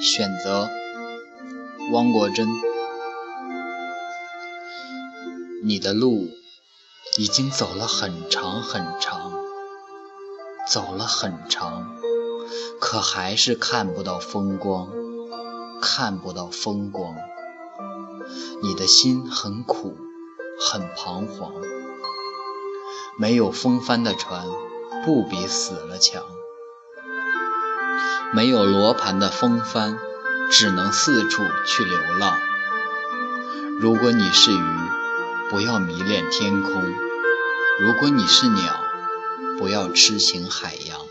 选择，汪国真。你的路已经走了很长很长，走了很长，可还是看不到风光，看不到风光。你的心很苦，很彷徨。没有风帆的船，不比死了强。没有罗盘的风帆，只能四处去流浪。如果你是鱼，不要迷恋天空；如果你是鸟，不要痴情海洋。